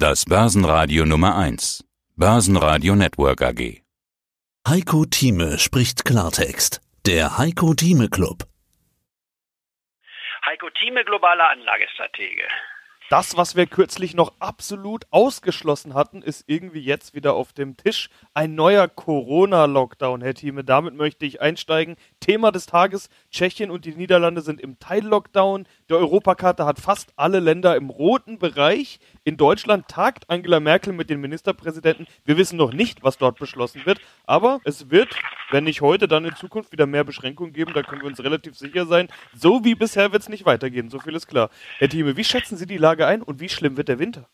Das Börsenradio Nummer 1. Börsenradio Network AG. Heiko Thieme spricht Klartext. Der Heiko Thieme Club. Heiko Thieme, globaler Anlagestratege. Das, was wir kürzlich noch absolut ausgeschlossen hatten, ist irgendwie jetzt wieder auf dem Tisch. Ein neuer Corona-Lockdown, Herr Thieme. Damit möchte ich einsteigen. Thema des Tages: Tschechien und die Niederlande sind im Teil-Lockdown. Die Europakarte hat fast alle Länder im roten Bereich. In Deutschland tagt Angela Merkel mit den Ministerpräsidenten. Wir wissen noch nicht, was dort beschlossen wird. Aber es wird, wenn nicht heute, dann in Zukunft wieder mehr Beschränkungen geben. Da können wir uns relativ sicher sein. So wie bisher wird es nicht weitergehen. So viel ist klar. Herr Thieme, wie schätzen Sie die Lage ein und wie schlimm wird der Winter?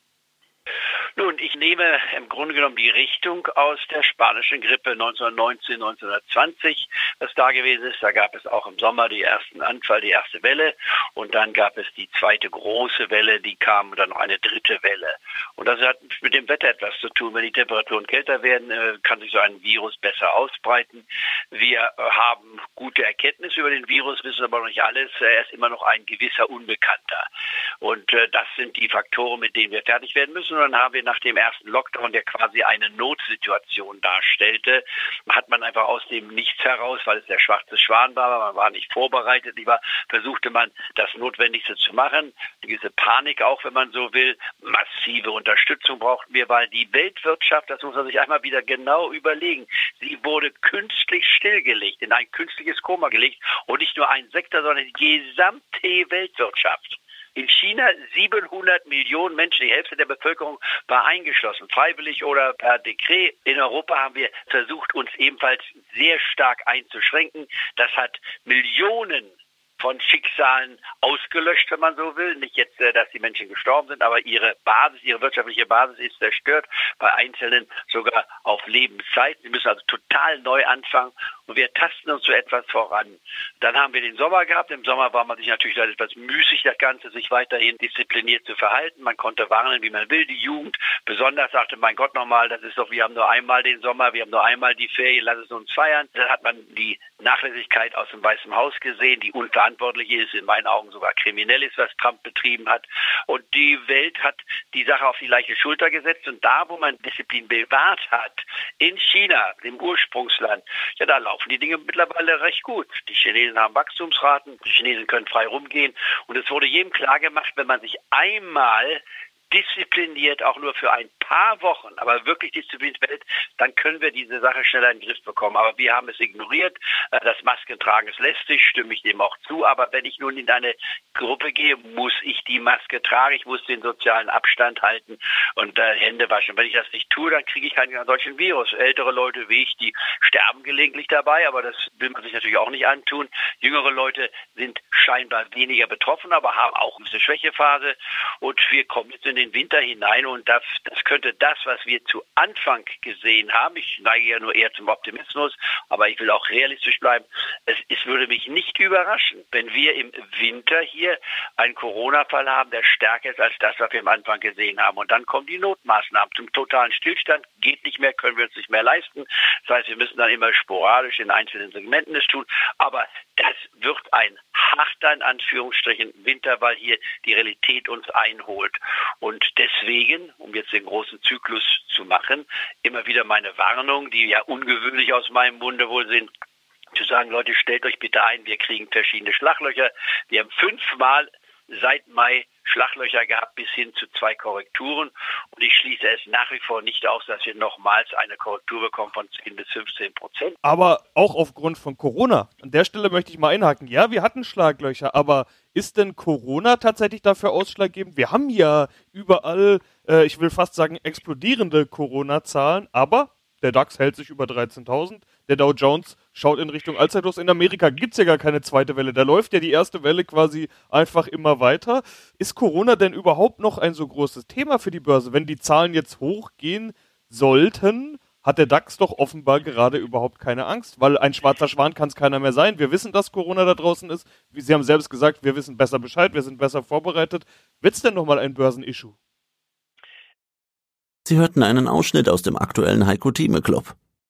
Nun, ich nehme im Grunde genommen die Richtung aus der spanischen Grippe 1919, 1920, was da gewesen ist. Da gab es auch im Sommer die ersten Anfall, die erste Welle und dann gab es die zweite große Welle, die kam und dann noch eine dritte Welle. Und das hat mit dem Wetter etwas zu tun. Wenn die Temperaturen kälter werden, äh, kann sich so ein Virus besser ausbreiten. Wir haben gute Erkenntnisse über den Virus, wissen aber noch nicht alles. Er ist immer noch ein gewisser Unbekannter. Und äh, das sind die Faktoren, mit denen wir fertig werden müssen. Und dann haben wir nach dem ersten Lockdown, der quasi eine Notsituation darstellte, hat man einfach aus dem Nichts heraus, weil es der schwarze Schwan war, man war nicht vorbereitet, lieber versuchte man das Notwendigste zu machen. Diese Panik auch, wenn man so will, massive Unterstützung brauchten wir, weil die Weltwirtschaft, das muss man sich einmal wieder genau überlegen, sie wurde künstlich stillgelegt, in ein künstliches Koma gelegt und nicht nur ein Sektor, sondern die gesamte Weltwirtschaft. In China 700 Millionen Menschen, die Hälfte der Bevölkerung war eingeschlossen, freiwillig oder per Dekret. In Europa haben wir versucht, uns ebenfalls sehr stark einzuschränken. Das hat Millionen von Schicksalen ausgelöscht, wenn man so will. Nicht jetzt, äh, dass die Menschen gestorben sind, aber ihre Basis, ihre wirtschaftliche Basis ist zerstört, bei Einzelnen sogar auf Lebenszeit. Sie müssen also total neu anfangen und wir tasten uns so etwas voran. Dann haben wir den Sommer gehabt. Im Sommer war man sich natürlich etwas müßig, das Ganze sich weiterhin diszipliniert zu verhalten. Man konnte warnen, wie man will. Die Jugend besonders sagte, mein Gott nochmal, das ist doch, wir haben nur einmal den Sommer, wir haben nur einmal die Ferien, lass es uns feiern. Dann hat man die Nachlässigkeit aus dem Weißen Haus gesehen, die unverantwortlich ist, in meinen Augen sogar kriminell ist, was Trump betrieben hat. Und die Welt hat die Sache auf die leichte Schulter gesetzt. Und da, wo man Disziplin bewahrt hat, in China, dem Ursprungsland, ja, da laufen die Dinge mittlerweile recht gut. Die Chinesen haben Wachstumsraten, die Chinesen können frei rumgehen. Und es wurde jedem klar gemacht, wenn man sich einmal diszipliniert, auch nur für ein paar Wochen, aber wirklich diszipliniert wird, dann können wir diese Sache schneller in den Griff bekommen. Aber wir haben es ignoriert. Äh, das Maskentragen ist lästig, stimme ich dem auch zu. Aber wenn ich nun in eine Gruppe gehe, muss ich die Maske tragen, ich muss den sozialen Abstand halten und äh, Hände waschen. Wenn ich das nicht tue, dann kriege ich keinen solchen Virus. Ältere Leute wie ich, die sterben gelegentlich dabei, aber das will man sich natürlich auch nicht antun. Jüngere Leute sind scheinbar weniger betroffen, aber haben auch eine Schwächephase. Und wir kommen jetzt in den Winter hinein und das, das könnte das, was wir zu Anfang gesehen haben, ich neige ja nur eher zum Optimismus, aber ich will auch realistisch bleiben, es, es würde mich nicht überraschen, wenn wir im Winter hier einen Corona-Fall haben, der stärker ist als das, was wir am Anfang gesehen haben. Und dann kommen die Notmaßnahmen zum totalen Stillstand, geht nicht mehr, können wir uns nicht mehr leisten. Das heißt, wir müssen dann immer sporadisch in einzelnen Segmenten es tun. Aber das wird ein harter, in Anführungsstrichen, Winter, weil hier die Realität uns einholt. Und deswegen, um jetzt den großen Zyklus zu machen, immer wieder meine Warnung, die ja ungewöhnlich aus meinem Munde wohl sind, zu sagen, Leute, stellt euch bitte ein, wir kriegen verschiedene Schlaglöcher. Wir haben fünfmal seit Mai Schlaglöcher gehabt bis hin zu zwei Korrekturen. Und ich schließe es nach wie vor nicht aus, dass wir nochmals eine Korrektur bekommen von 10 bis 15 Prozent. Aber auch aufgrund von Corona. An der Stelle möchte ich mal einhaken. Ja, wir hatten Schlaglöcher, aber ist denn Corona tatsächlich dafür ausschlaggebend? Wir haben ja überall, äh, ich will fast sagen, explodierende Corona-Zahlen, aber der DAX hält sich über 13.000. Der Dow Jones schaut in Richtung Allzeitlos. In Amerika gibt es ja gar keine zweite Welle. Da läuft ja die erste Welle quasi einfach immer weiter. Ist Corona denn überhaupt noch ein so großes Thema für die Börse? Wenn die Zahlen jetzt hochgehen sollten, hat der DAX doch offenbar gerade überhaupt keine Angst, weil ein schwarzer Schwan kann es keiner mehr sein. Wir wissen, dass Corona da draußen ist. Sie haben selbst gesagt, wir wissen besser Bescheid, wir sind besser vorbereitet. Wird es denn nochmal ein Börsenissue? Sie hörten einen Ausschnitt aus dem aktuellen Heiko Thieme Club.